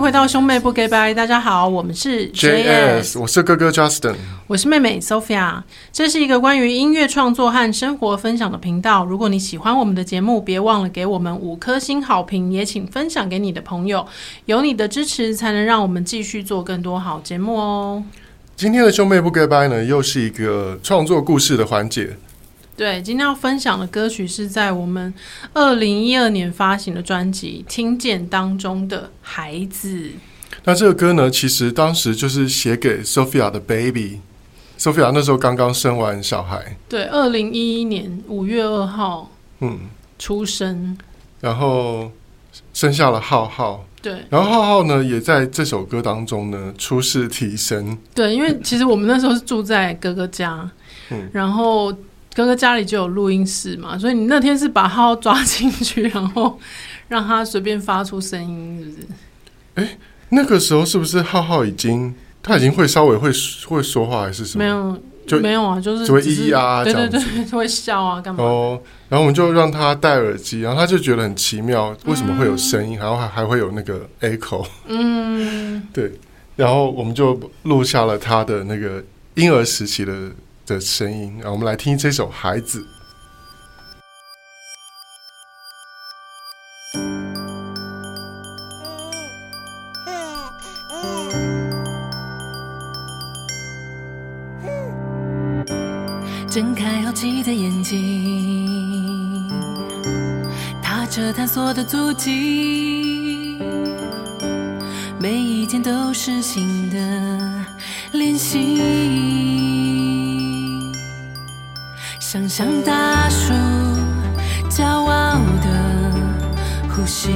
回到兄妹不给拜，大家好，我们是 JS，我是哥哥 Justin，我是妹妹 Sophia，这是一个关于音乐创作和生活分享的频道。如果你喜欢我们的节目，别忘了给我们五颗星好评，也请分享给你的朋友。有你的支持，才能让我们继续做更多好节目哦。今天的兄妹不给拜呢，又是一个创作故事的环节。对，今天要分享的歌曲是在我们二零一二年发行的专辑《听见》当中的《孩子》。那这个歌呢，其实当时就是写给 Sophia 的 baby。Sophia 那时候刚刚生完小孩。对，二零一一年五月二号，嗯，出生，然后生下了浩浩。对，然后浩浩呢，也在这首歌当中呢出世提升。对，因为其实我们那时候是住在哥哥家，嗯，然后。哥哥家里就有录音室嘛，所以你那天是把浩浩抓进去，然后让他随便发出声音，是不是？哎，那个时候是不是浩浩已经他已经会稍微会会说话还是什么？没有，就没有啊，就是只会咿呀啊，对对对，会笑啊，干嘛？哦，然后我们就让他戴耳机，然后他就觉得很奇妙，为什么会有声音，嗯、然后还还会有那个 echo？嗯，对，然后我们就录下了他的那个婴儿时期的。的声音，让我们来听这首《孩子》。睁开好奇的眼睛，踏着探索的足迹，每一天都是新的练习。想象大树骄傲的呼吸，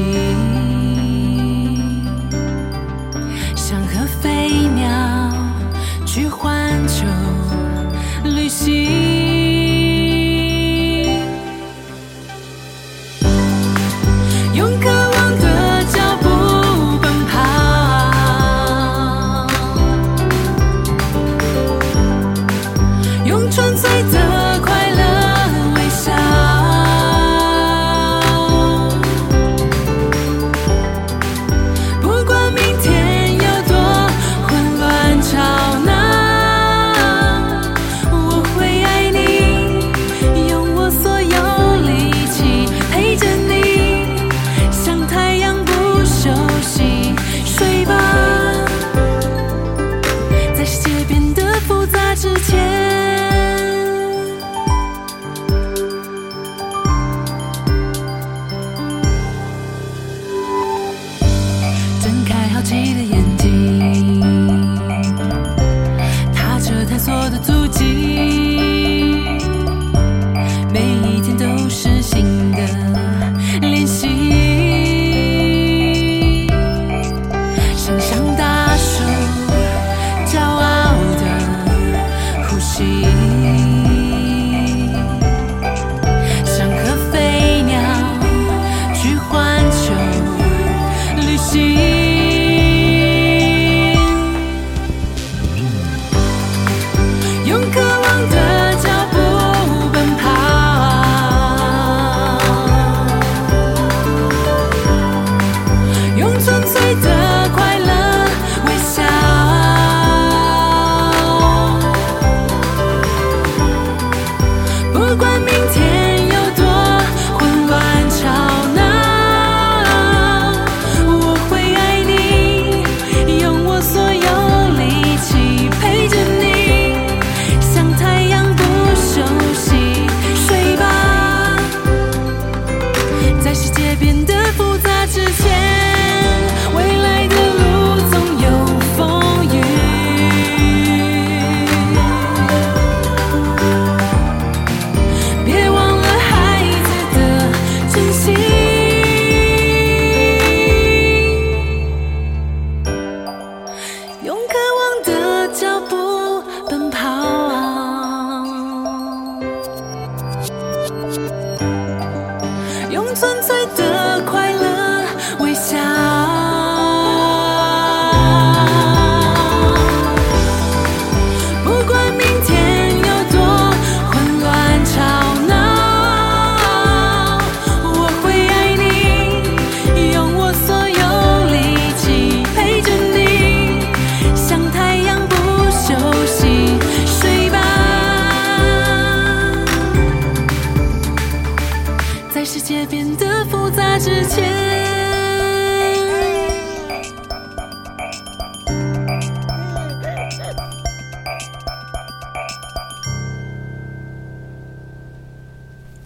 用可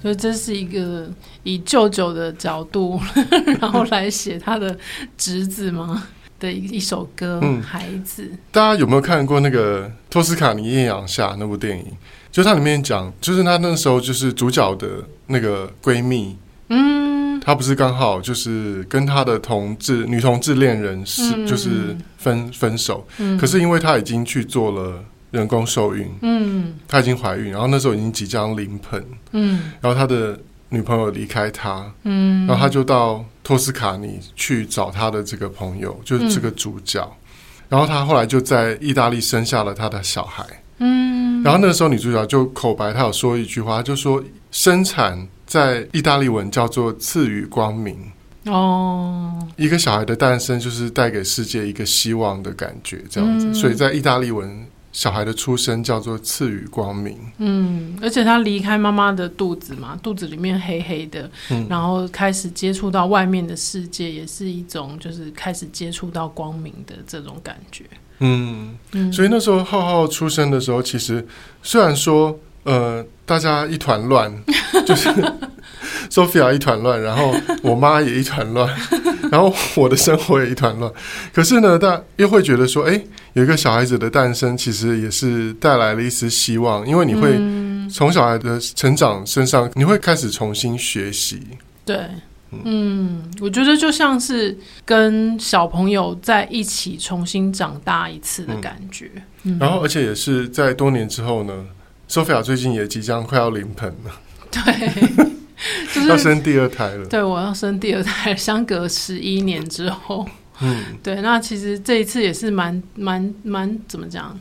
所以这是一个以舅舅的角度，然后来写他的侄子吗的一一首歌，嗯，《孩子》。大家有没有看过那个《托斯卡尼艳阳下》那部电影？就它里面讲，就是他那时候就是主角的那个闺蜜，嗯，她不是刚好就是跟她的同志女同志恋人是、嗯、就是分分手，嗯，可是因为她已经去做了。人工受孕，嗯，她已经怀孕，然后那时候已经即将临盆，嗯，然后他的女朋友离开他，嗯，然后他就到托斯卡尼去找他的这个朋友，就是这个主角，嗯，然后他后来就在意大利生下了他的小孩，嗯，然后那个时候女主角就口白，她有说一句话，就说生产在意大利文叫做赐予光明，哦，一个小孩的诞生就是带给世界一个希望的感觉，这样子，嗯，所以在意大利文。小孩的出生叫做赐予光明。嗯，而且他离开妈妈的肚子嘛，肚子里面黑黑的，嗯，然后开始接触到外面的世界，也是一种就是开始接触到光明的这种感觉。嗯，嗯，所以那时候浩浩出生的时候，其实虽然说呃大家一团乱，就是 Sophia 一团乱，然后我妈也一团乱。然后我的生活也一团乱，可是呢，大又会觉得说，哎，有一个小孩子的诞生，其实也是带来了一丝希望，因为你会从小孩的成长身上，你会开始重新学习。对，嗯，嗯，我觉得就像是跟小朋友在一起重新长大一次的感觉。然后，而且也是在多年之后呢，Sophia 最近也即将快要临盆了。对。就是、要生第二胎了，对，我要生第二胎，相隔十一年之后，对，那其实这一次也是蛮蛮蛮怎么讲，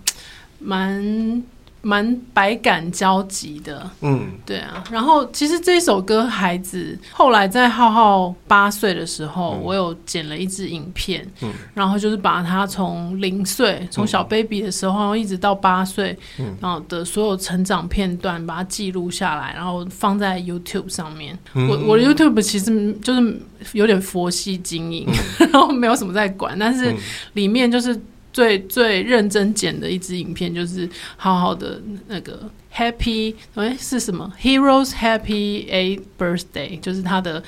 蛮。蛮百感交集的，嗯，对啊。然后其实这首歌《孩子》后来在浩浩八岁的时候，嗯，我有剪了一支影片，嗯，然后就是把他从零岁，从小 baby 的时候一直到八岁，嗯，然后的所有成长片段，把它记录下来，然后放在 YouTube 上面。嗯，我我的 YouTube 其实就是有点佛系经营，嗯，然后没有什么在管，但是里面就是。最最认真剪的一支影片，就是好好的那个 Happy，哎、欸、是什么 Heroes Happy Eighth Birthday，就是他的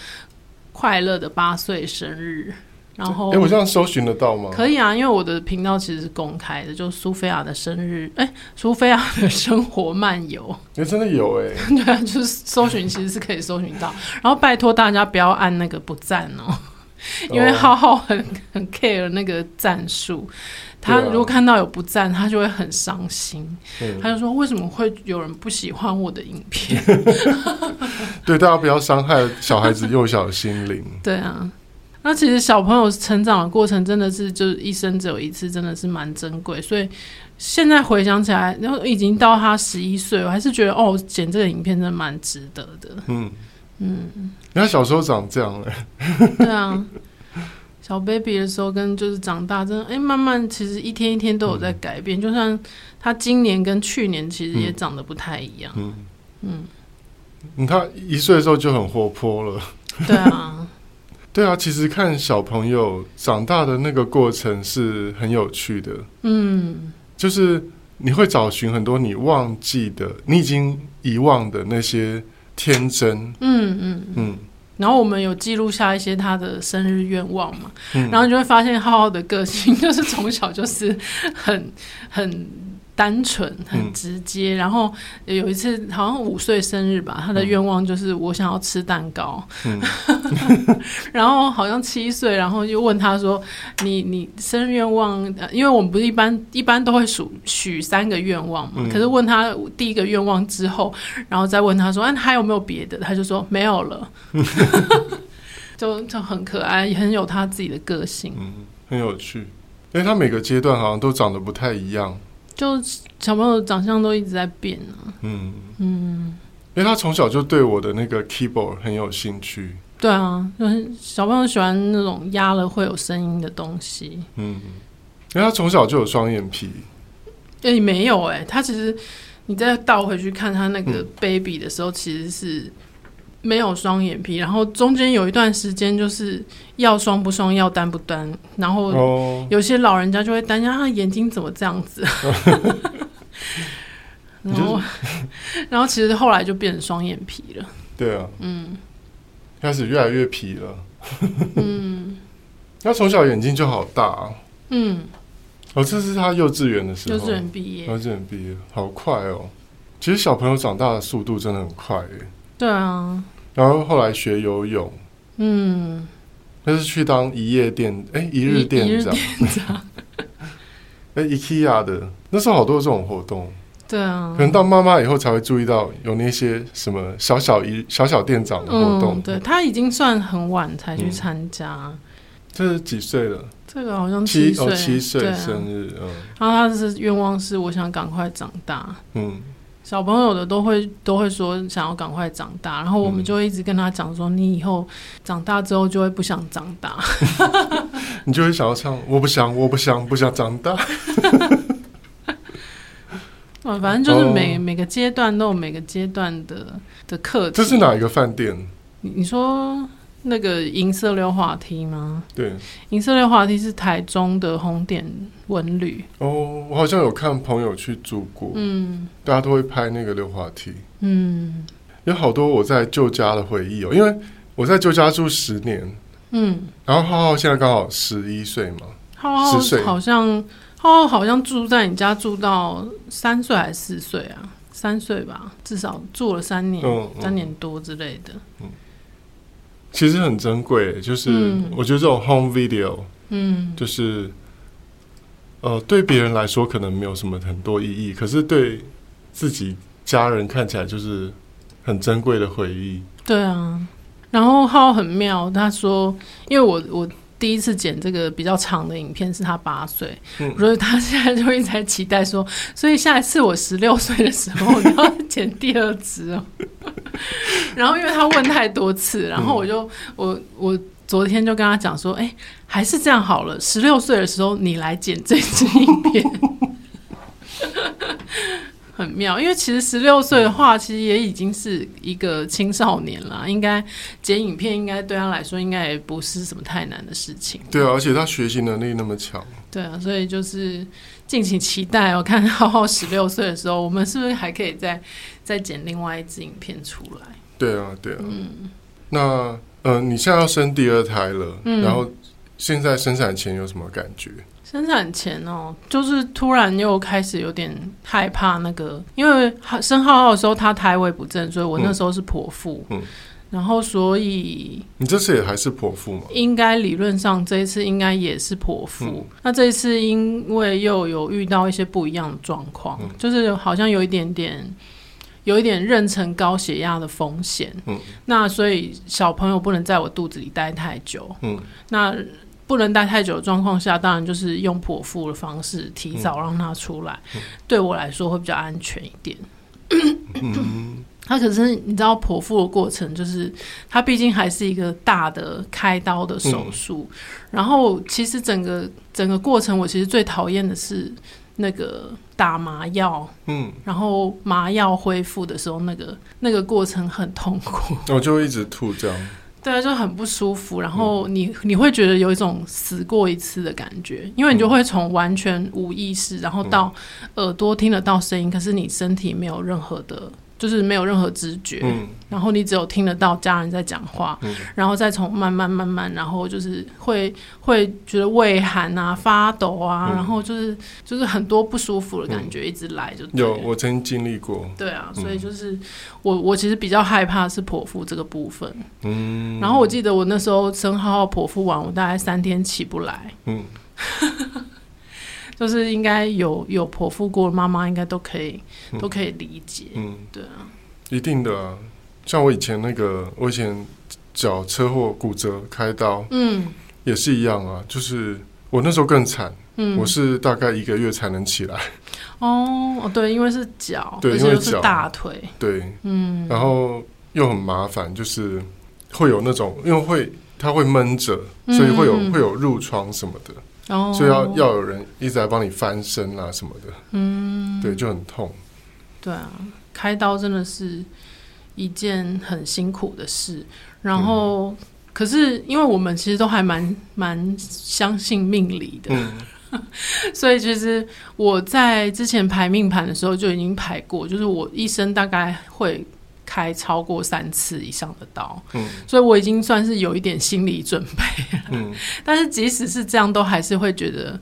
快乐的八岁生日。然后，哎、欸，我这样搜寻得到吗？可以啊，因为我的频道其实是公开的，就苏菲亚的生日，哎、欸，苏菲亚的生活漫游，哎、欸，真的有哎、欸，对啊，就是搜寻其实是可以搜寻到。然后拜托大家不要按那个不赞哦，因为浩浩很很 care 那个战术。他如果看到有不赞，他就会很伤心。他就说：“为什么会有人不喜欢我的影片？” 对，大家不要伤害小孩子幼小的心灵。对啊，那其实小朋友成长的过程真的是，就是一生只有一次，真的是蛮珍贵。所以现在回想起来，然后已经到他十一岁，我还是觉得哦，剪这个影片真的蛮值得的。嗯嗯，你看小时候长这样嘞。对啊。小 baby 的时候跟就是长大，真的哎、欸，慢慢其实一天一天都有在改变。嗯、就算他今年跟去年其实也长得不太一样。嗯嗯，嗯，他一岁的时候就很活泼了。对啊，对啊，其实看小朋友长大的那个过程是很有趣的。嗯，就是你会找寻很多你忘记的、你已经遗忘的那些天真。嗯嗯嗯。嗯然后我们有记录下一些他的生日愿望嘛，嗯、然后就会发现浩浩的个性 就是从小就是很很单纯、很直接。嗯、然后有一次好像五岁生日吧，他的愿望就是我想要吃蛋糕。嗯、然后好像七岁，然后就问他说：“你你生日愿望？因为我们不是一般一般都会数许三个愿望嘛，嗯、可是问他第一个愿望之后，然后再问他说：‘哎、啊，还有没有别的？’他就说没有了。”就就很可爱，也很有他自己的个性，嗯，很有趣。因为他每个阶段好像都长得不太一样，就小朋友长相都一直在变啊。嗯嗯，因为他从小就对我的那个 keyboard 很有兴趣。对啊，就是小朋友喜欢那种压了会有声音的东西。嗯，因为他从小就有双眼皮。哎、欸，没有哎、欸，他其实你再倒回去看他那个 baby 的时候，嗯、其实是。没有双眼皮，然后中间有一段时间就是要双不双，要单不单，然后有些老人家就会担心他眼睛怎么这样子，然后 然后其实后来就变成双眼皮了。对啊，嗯，开始越来越皮了。嗯，他从小眼睛就好大啊。嗯，哦，这是他幼稚园的时候，幼稚园毕业，幼稚园毕业，好快哦。其实小朋友长大的速度真的很快耶。对啊。然后后来学游泳，嗯，那是去当一夜店，哎，一日店长，哎，IKEA 的，那时候好多这种活动。对啊，可能到妈妈以后才会注意到有那些什么小小一小小店长的活动。嗯、对，他已经算很晚才去参加。嗯、这是几岁了？这个好像七岁，哦、七岁生日。啊、嗯，然后他是愿望是我想赶快长大。嗯，小朋友的都会都会说想要赶快长大，然后我们就一直跟他讲说，你以后长大之后就会不想长大。你就会想要唱，我不想，我不想，不想长大。反正就是每、oh. 每个阶段都有每个阶段的的课题。这是哪一个饭店？你你说那个银色溜滑梯吗？对，银色溜滑梯是台中的红点文旅。哦，oh, 我好像有看朋友去住过。嗯，大家都会拍那个溜滑梯。嗯，有好多我在旧家的回忆哦，因为我在旧家住十年。嗯，然后浩浩现在刚好十一岁嘛，浩浩好像。浩浩，好像住在你家住到三岁还是四岁啊？三岁吧，至少住了三年，嗯嗯、三年多之类的。嗯，其实很珍贵，就是我觉得这种 home video，嗯，就是呃，对别人来说可能没有什么很多意义，可是对自己家人看起来就是很珍贵的回忆。对啊，然后浩很妙，他说，因为我我。第一次剪这个比较长的影片是他八岁，嗯、所以他现在就一直在期待说，所以下一次我十六岁的时候你要剪第二支哦。然后因为他问太多次，然后我就、嗯、我我昨天就跟他讲说，哎、欸，还是这样好了，十六岁的时候你来剪这支影片。很妙，因为其实十六岁的话，其实也已经是一个青少年了。应该剪影片，应该对他来说，应该也不是什么太难的事情。对啊，而且他学习能力那么强。对啊，所以就是敬请期待。我看浩浩十六岁的时候，我们是不是还可以再再剪另外一支影片出来？对啊，对啊。嗯，那呃，你现在要生第二胎了，嗯，然后现在生产前有什么感觉？生产前哦，就是突然又开始有点害怕那个，因为生浩浩的时候他胎位不正，所以我那时候是剖腹，嗯，嗯，然后所以你这次也还是剖腹吗？应该理论上这一次应该也是剖腹，嗯，那这一次因为又有遇到一些不一样的状况，嗯，就是好像有一点点有一点妊娠高血压的风险，嗯，那所以小朋友不能在我肚子里待太久，嗯，那。不能待太久的状况下，当然就是用剖腹的方式提早让他出来，嗯、对我来说会比较安全一点。嗯，他可是你知道剖腹的过程，就是他毕竟还是一个大的开刀的手术，嗯、然后其实整个整个过程，我其实最讨厌的是那个打麻药，嗯，然后麻药恢复的时候，那个那个过程很痛苦，我就一直吐这样。对啊，就很不舒服，然后你你会觉得有一种死过一次的感觉，因为你就会从完全无意识，然后到耳朵听得到声音，可是你身体没有任何的。就是没有任何知觉，嗯、然后你只有听得到家人在讲话，嗯、然后再从慢慢慢慢，然后就是会会觉得畏寒啊、发抖啊，嗯、然后就是就是很多不舒服的感觉一直来就有我曾经经历过，对啊，所以就是我我其实比较害怕是剖腹这个部分，嗯，然后我记得我那时候生浩浩剖腹完，我大概三天起不来，嗯。就是应该有有剖腹过的妈妈应该都可以、嗯、都可以理解，嗯，对啊，一定的啊。像我以前那个，我以前脚车祸骨折开刀，嗯，也是一样啊。就是我那时候更惨，嗯，我是大概一个月才能起来。哦，对，因为是脚，对，因为是大腿，对，嗯，然后又很麻烦，就是会有那种，因为会它会闷着，所以会有、嗯、会有褥疮什么的。Oh, 所以要要有人一直在帮你翻身啊什么的，嗯，对，就很痛。对啊，开刀真的是一件很辛苦的事。然后，嗯、可是因为我们其实都还蛮蛮相信命理的，嗯、所以其实我在之前排命盘的时候就已经排过，就是我一生大概会开超过三次以上的刀，嗯，所以我已经算是有一点心理准备了。嗯，但是即使是这样，都还是会觉得，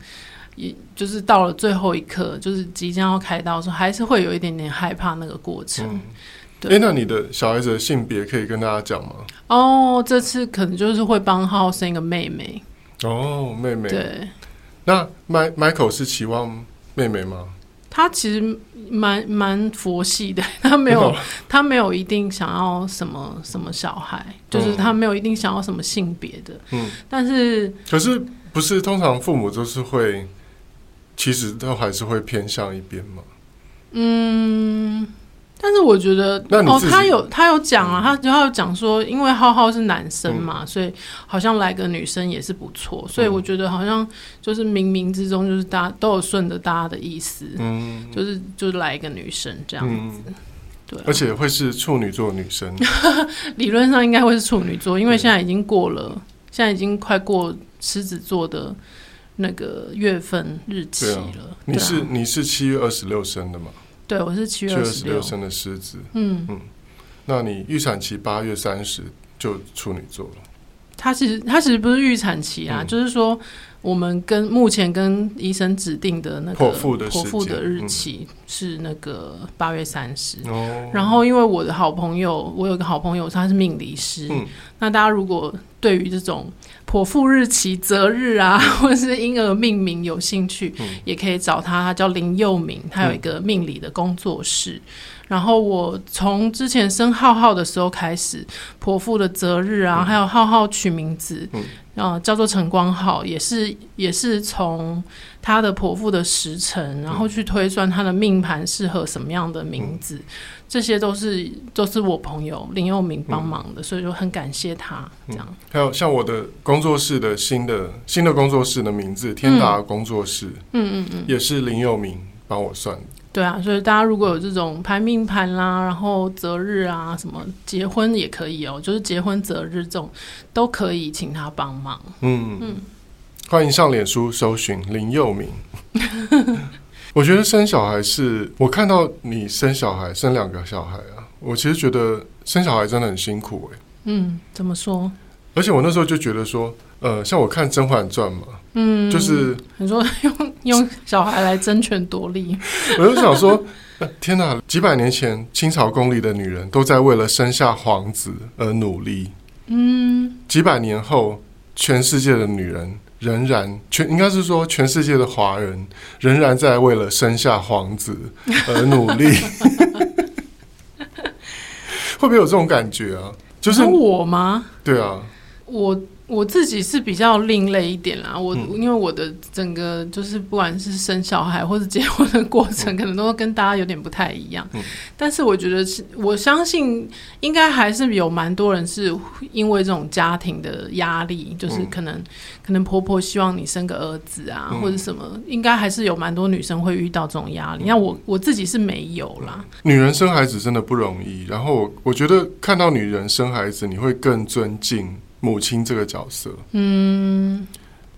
也就是到了最后一刻，就是即将要开刀的时候，还是会有一点点害怕那个过程。嗯哎、欸，那你的小孩子的性别可以跟大家讲吗？哦，这次可能就是会帮浩浩生一个妹妹。哦，妹妹。对。那 Michael 是期望妹妹吗？他其实蛮蛮佛系的，他没有，他没有一定想要什么什么小孩，就是他没有一定想要什么性别的。嗯。但是，可是不是通常父母都是会，其实都还是会偏向一边吗？嗯。但是我觉得哦，他有他有讲啊，他他有讲说，因为浩浩是男生嘛，嗯、所以好像来个女生也是不错。嗯、所以我觉得好像就是冥冥之中，就是大家都有顺着大家的意思，嗯，就是就是来一个女生这样子，嗯、对、啊，而且会是处女座女生，理论上应该会是处女座，因为现在已经过了，嗯、现在已经快过狮子座的那个月份日期了。啊、你是、啊、你是七月二十六生的吗？对，我是七月二十六生的狮子。嗯嗯，那你预产期八月三十就处女座了。他其实他其实不是预产期啊，嗯、就是说我们跟目前跟医生指定的那个剖腹的剖腹的日期是那个八月三十。哦。然后因为我的好朋友，我有一个好朋友他是命理师。嗯。那大家如果对于这种剖腹日期、择日啊，或者是婴儿命名有兴趣，嗯、也可以找他，他叫林佑明，他有一个命理的工作室。嗯、然后我从之前生浩浩的时候开始，剖腹的择日啊，嗯、还有浩浩取名字，嗯，呃、叫做陈光浩，也是也是从他的婆父的时辰，然后去推算他的命盘适合什么样的名字。嗯这些都是都是我朋友林佑明帮忙的，嗯、所以就很感谢他。这样、嗯、还有像我的工作室的新的新的工作室的名字天达工作室，嗯嗯嗯，也是林佑明帮我算的。对啊，所以大家如果有这种排命盘啦，然后择日啊，什么结婚也可以哦，就是结婚择日这种都可以请他帮忙。嗯嗯，嗯欢迎上脸书搜寻林佑明。我觉得生小孩是我看到你生小孩生两个小孩啊，我其实觉得生小孩真的很辛苦哎。嗯，怎么说？而且我那时候就觉得说，呃，像我看《甄嬛传》嘛，嗯，就是你说 用用小孩来争权夺利，我就想说，天哪！几百年前清朝宫里的女人都在为了生下皇子而努力，嗯，几百年后，全世界的女人。仍然全应该是说，全世界的华人仍然在为了生下皇子而努力，会不会有这种感觉啊？就是我吗？对啊，我。我自己是比较另类一点啦，我、嗯、因为我的整个就是不管是生小孩或者结婚的过程，嗯、可能都跟大家有点不太一样。嗯、但是我觉得是，我相信应该还是有蛮多人是因为这种家庭的压力，就是可能、嗯、可能婆婆希望你生个儿子啊，嗯、或者什么，应该还是有蛮多女生会遇到这种压力。那、嗯、我我自己是没有啦。女人生孩子真的不容易，然后我我觉得看到女人生孩子，你会更尊敬。母亲这个角色，嗯，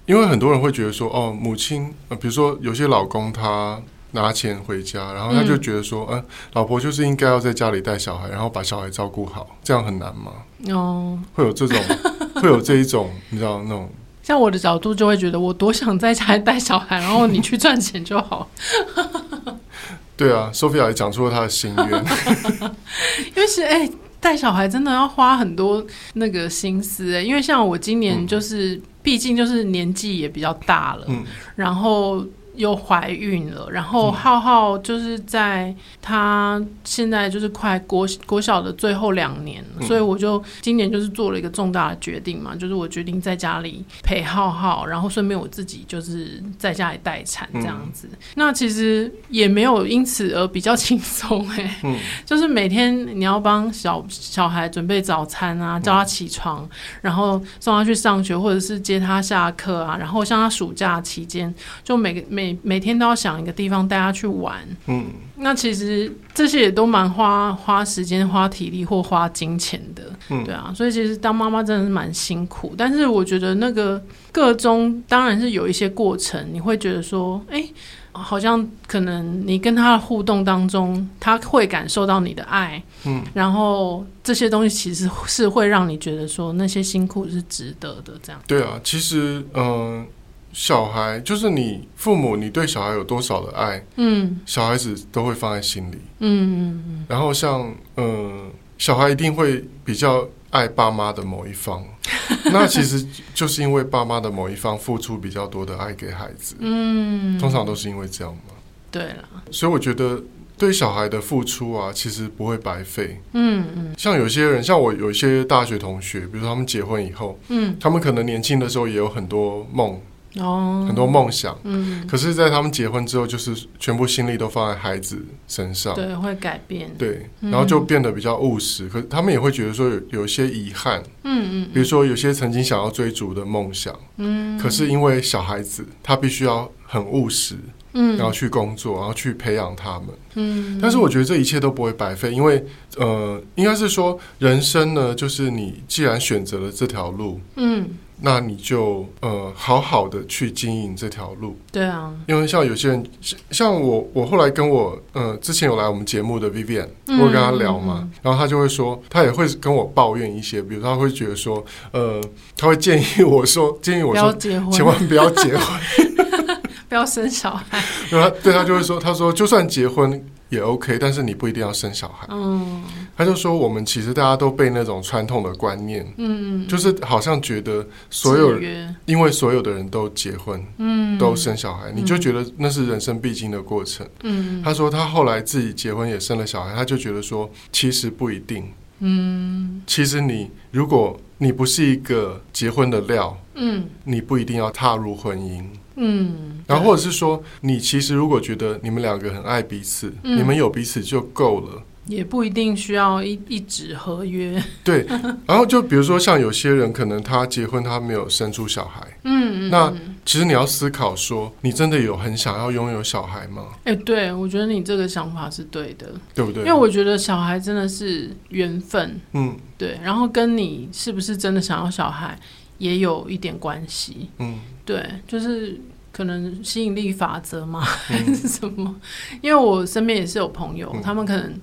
因为很多人会觉得说，哦，母亲，呃，比如说有些老公他拿钱回家，然后他就觉得说，嗯、呃，老婆就是应该要在家里带小孩，然后把小孩照顾好，这样很难吗？哦，会有这种，会有这一种，你知道那种，像我的角度就会觉得，我多想在家里带小孩，然后你去赚钱就好。对啊，Sophia 也讲出了她的心愿，因为是哎。欸带小孩真的要花很多那个心思欸，因为像我今年就是，毕竟就是年纪也比较大了，嗯，然后。又怀孕了，然后浩浩就是在他现在就是快国国小的最后两年，嗯、所以我就今年就是做了一个重大的决定嘛，就是我决定在家里陪浩浩，然后顺便我自己就是在家里待产这样子。嗯、那其实也没有因此而比较轻松哎，嗯、就是每天你要帮小小孩准备早餐啊，叫他起床，然后送他去上学或者是接他下课啊，然后像他暑假期间就每个每每每天都要想一个地方带他去玩，嗯，那其实这些也都蛮花花时间、花体力或花金钱的，嗯，对啊，所以其实当妈妈真的是蛮辛苦。但是我觉得那个个中当然是有一些过程，你会觉得说，哎、欸。好像可能你跟他的互动当中，他会感受到你的爱，嗯，然后这些东西其实是会让你觉得说那些辛苦是值得的，这样。对啊，其实嗯、呃，小孩就是你父母，你对小孩有多少的爱，嗯，小孩子都会放在心里，嗯嗯嗯。然后像嗯、呃，小孩一定会比较爱爸妈的某一方。那其实就是因为爸妈的某一方付出比较多的爱给孩子，嗯，通常都是因为这样嘛。对了，所以我觉得对小孩的付出啊，其实不会白费。嗯嗯，像有些人，像我有一些大学同学，比如说他们结婚以后，嗯，他们可能年轻的时候也有很多梦。哦，很多梦想，嗯，可是，在他们结婚之后，就是全部心力都放在孩子身上，对，会改变，对，然后就变得比较务实。嗯、可是他们也会觉得说有有一些遗憾，嗯嗯，比如说有些曾经想要追逐的梦想，嗯，可是因为小孩子，他必须要很务实，嗯，然后去工作，然后去培养他们，嗯，但是我觉得这一切都不会白费，因为呃，应该是说人生呢，就是你既然选择了这条路，嗯。那你就呃好好的去经营这条路。对啊，因为像有些人，像我，我后来跟我呃之前有来我们节目的 Vivian，我会跟他聊嘛，嗯、然后他就会说，他也会跟我抱怨一些，比如他会觉得说，呃，他会建议我说，建议我说，千万不要结婚，不要生小孩。然 后对他就会说，他说就算结婚。也 OK，但是你不一定要生小孩。嗯，他就说我们其实大家都被那种传统的观念，嗯，就是好像觉得所有人，因为所有的人都结婚，嗯，都生小孩，你就觉得那是人生必经的过程。嗯，他说他后来自己结婚也生了小孩，他就觉得说其实不一定。嗯，其实你如果你不是一个结婚的料，嗯，你不一定要踏入婚姻。嗯，然后或者是说，你其实如果觉得你们两个很爱彼此，嗯、你们有彼此就够了，也不一定需要一一纸合约。对，然后就比如说像有些人可能他结婚他没有生出小孩，嗯，嗯，那其实你要思考说，你真的有很想要拥有小孩吗？哎，对，我觉得你这个想法是对的，对不对？因为我觉得小孩真的是缘分，嗯，对，然后跟你是不是真的想要小孩也有一点关系，嗯。对，就是可能吸引力法则嘛，还是什么？嗯、因为我身边也是有朋友，嗯、他们可能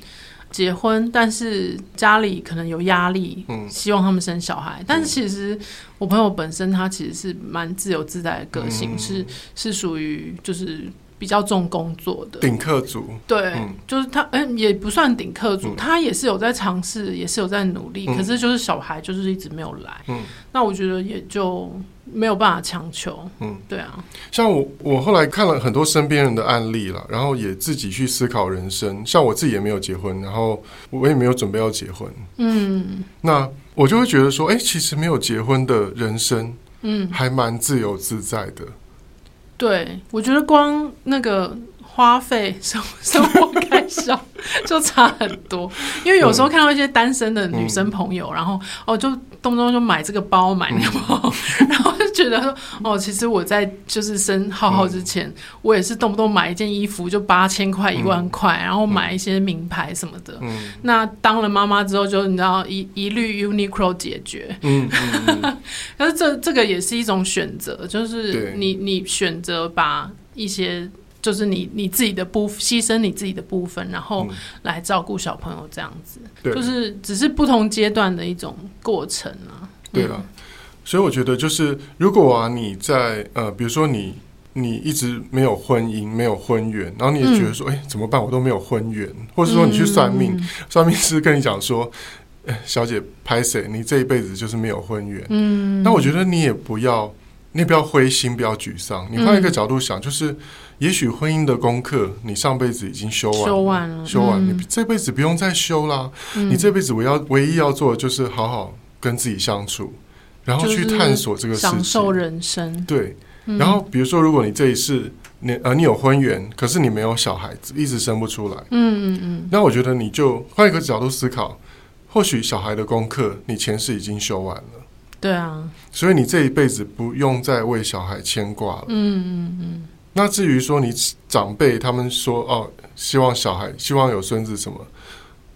结婚，但是家里可能有压力，嗯、希望他们生小孩。但是其实我朋友本身他其实是蛮自由自在的个性，嗯、是是属于就是。比较重工作的。顶客族，对，嗯、就是他，嗯、欸，也不算顶客族，嗯、他也是有在尝试，也是有在努力，嗯、可是就是小孩就是一直没有来，嗯，那我觉得也就没有办法强求，嗯，对啊，像我，我后来看了很多身边人的案例了，然后也自己去思考人生，像我自己也没有结婚，然后我也没有准备要结婚，嗯，那我就会觉得说，哎、欸，其实没有结婚的人生，嗯，还蛮自由自在的。对，我觉得光那个花费 生生活开销就差很多，因为有时候看到一些单身的女生朋友，嗯、然后哦，就动不动就买这个包买那个包，嗯、然后就觉得说哦，其实我在就是生浩浩之前，嗯、我也是动不动买一件衣服就八千块一万块，嗯、然后买一些名牌什么的。嗯、那当了妈妈之后，就你知道一一律 Uniqlo 解决。嗯 但是这这个也是一种选择，就是你你选择把一些。就是你你自己的部牺牲你自己的部分，然后来照顾小朋友这样子，嗯、就是只是不同阶段的一种过程啊。对了，所以我觉得就是如果啊你在呃，比如说你你一直没有婚姻，没有婚缘，然后你也觉得说，哎、嗯欸，怎么办？我都没有婚缘，或者说你去算命，嗯、算命师跟你讲说，小姐拍谁？你这一辈子就是没有婚缘。嗯，那我觉得你也不要。你不要灰心，不要沮丧。你换一个角度想，就是也许婚姻的功课，你上辈子已经修完了，修完了，修完，你这辈子不用再修啦。你这辈子我要唯一要做的就是好好跟自己相处，然后去探索这个世界，享受人生。对。然后比如说，如果你这一世你呃你有婚缘，可是你没有小孩子，一直生不出来。嗯嗯嗯。那我觉得你就换一个角度思考，或许小孩的功课你前世已经修完了。对啊，所以你这一辈子不用再为小孩牵挂了。嗯嗯嗯，那至于说你长辈他们说哦，希望小孩希望有孙子什么。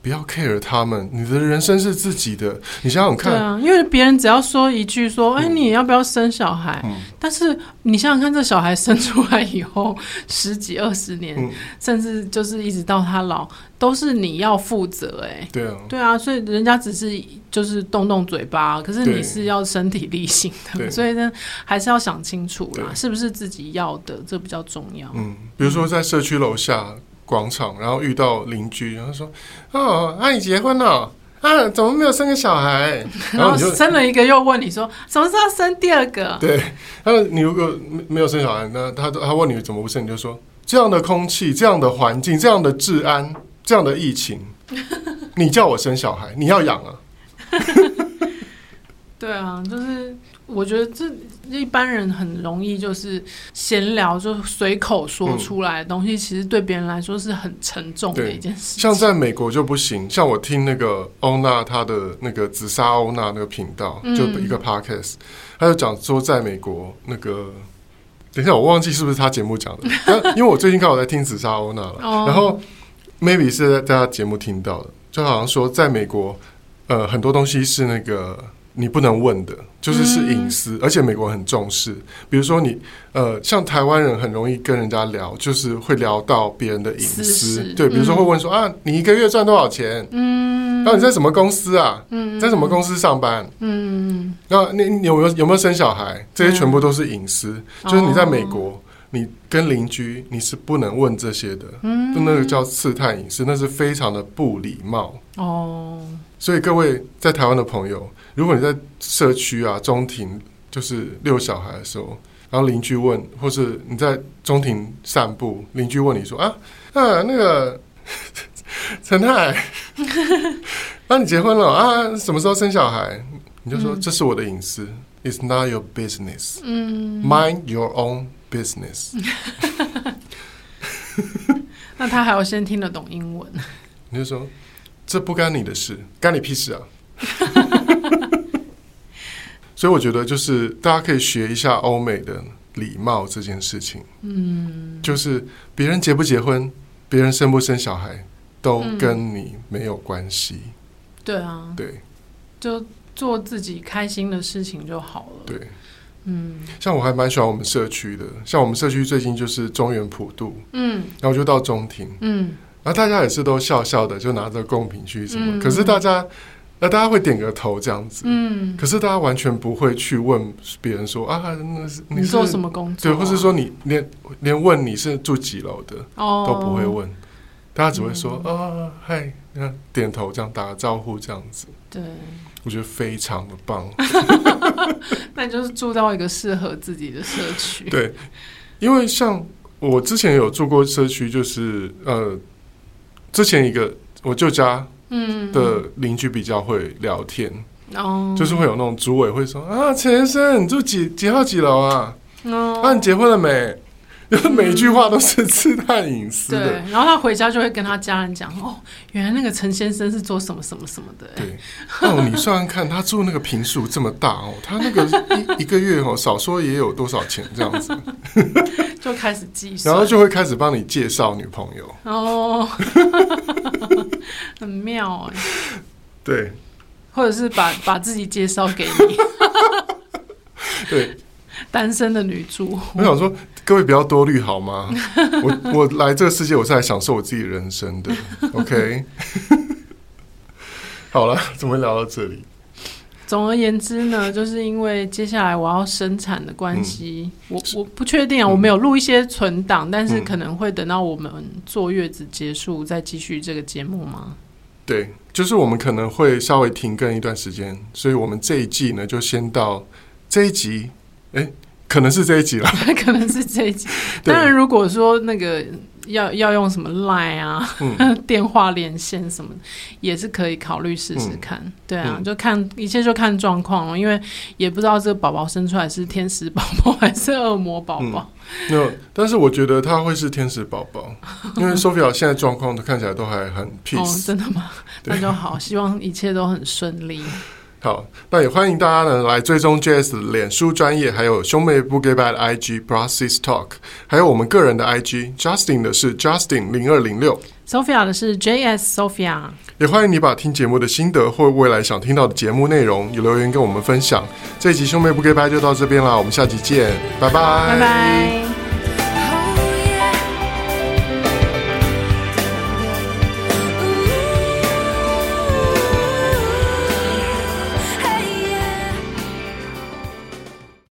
不要 care 他们，你的人生是自己的。你想想看，对啊，因为别人只要说一句说，哎、嗯，你要不要生小孩？嗯、但是你想想看，这小孩生出来以后，十几二十年、嗯，甚至就是一直到他老，都是你要负责。哎，对啊，对啊，所以人家只是就是动动嘴巴，可是你是要身体力行的，所以呢，还是要想清楚啦，是不是自己要的，这比较重要。嗯，比如说在社区楼下。广场，然后遇到邻居，然后说：“哦，阿、啊、你结婚了啊？怎么没有生个小孩？” 然后你就生了一个，又问你说：“什么时候生第二个？”对，他说：“你如果没有生小孩，那他他问你怎么不生，你就说：这样的空气，这样的环境，这样的治安，这样的疫情，你叫我生小孩，你要养啊？” 对啊，就是。我觉得这一般人很容易就是闲聊，就随口说出来的东西，其实对别人来说是很沉重的一件事。像在美国就不行，像我听那个欧娜她的那个紫砂欧娜那个频道，就一个 podcast，他就讲说在美国那个，等一下我忘记是不是他节目讲的，因为我最近刚好在听紫砂欧娜了，然后 maybe 是在他节目听到的，就好像说在美国，呃，很多东西是那个。你不能问的，就是是隐私，嗯，而且美国很重视。比如说你，呃，像台湾人很容易跟人家聊，就是会聊到别人的隐私。对，比如说会问说，嗯，啊，你一个月赚多少钱？嗯，然后你在什么公司啊？嗯，在什么公司上班？嗯，然后你你有没有有没有生小孩？这些全部都是隐私，嗯。就是你在美国，哦，你跟邻居你是不能问这些的。嗯，那个叫刺探隐私，那是非常的不礼貌。哦，所以各位在台湾的朋友。如果你在社区啊中庭，就是遛小孩的时候，然后邻居问，或是你在中庭散步，邻居问你说啊啊那个 陈太，那、啊、你结婚了啊？什么时候生小孩？你就说、嗯、这是我的隐私，It's not your business，嗯，Mind your own business。那他还要先听得懂英文？你就说这不干你的事，干你屁事啊！所以我觉得，就是大家可以学一下欧美的礼貌这件事情。嗯，就是别人结不结婚，别人生不生小孩，都跟你没有关系。对啊，对，就做自己开心的事情就好了。对，嗯，像我还蛮喜欢我们社区的，像我们社区最近就是中原普渡，嗯，然后就到中庭，嗯，然后大家也是都笑笑的，就拿着贡品去什么，可是大家。那大家会点个头这样子，嗯，可是大家完全不会去问别人说啊，那是你，做什么工作？对，或是说你连连问你是住几楼的，哦，都不会问，大家只会说、嗯、啊，嗨，你看点头这样打个招呼这样子，对，我觉得非常的棒。那你就是住到一个适合自己的社区，对，因为像我之前有住过社区，就是呃，之前一个我舅家。嗯，的邻居比较会聊天，哦，就是会有那种组委会说啊，陈先生，你住几几号几楼啊？哦，啊，你结婚了没？嗯、每句话都是刺探隐私的。对，然后他回家就会跟他家人讲，哦，原来那个陈先生是做什么什么什么的。对，哦，你算算看，他住那个平数这么大哦，他那个一一个月哦，少说也有多少钱这样子，就开始计算，然后就会开始帮你介绍女朋友。哦。很妙哎，对，或者是把把自己介绍给你，对，单身的女主，我想说，各位不要多虑好吗？我我来这个世界，我是来享受我自己人生的，OK？好了，怎么聊到这里？总而言之呢，就是因为接下来我要生产的关系，嗯，我我不确定啊，我没有录一些存档，嗯，但是可能会等到我们坐月子结束再继续这个节目吗？对，就是我们可能会稍微停更一段时间，所以我们这一季呢就先到这一集，哎，可能是这一集了，可能是这一集。当然，如果说那个。要要用什么 Line 啊，嗯、电话连线什么，也是可以考虑试试看、嗯。对啊，嗯、就看一切就看状况了，因为也不知道这个宝宝生出来是天使宝宝还是恶魔宝宝。没有，但是我觉得他会是天使宝宝，因为 Sophia 现在状况都看起来都还很 peace。哦，真的吗？那就好，希望一切都很顺利。好，那也欢迎大家呢来追踪 JS 的脸书专业，还有兄妹不给拜的 IG Process Talk，还有我们个人的 IG Justin 的是 Justin 零二零六，Sophia 的是 JS Sophia。也欢迎你把听节目的心得或未来想听到的节目内容，有留言跟我们分享。这一集兄妹不给拜就到这边啦，我们下集见，拜拜，拜拜。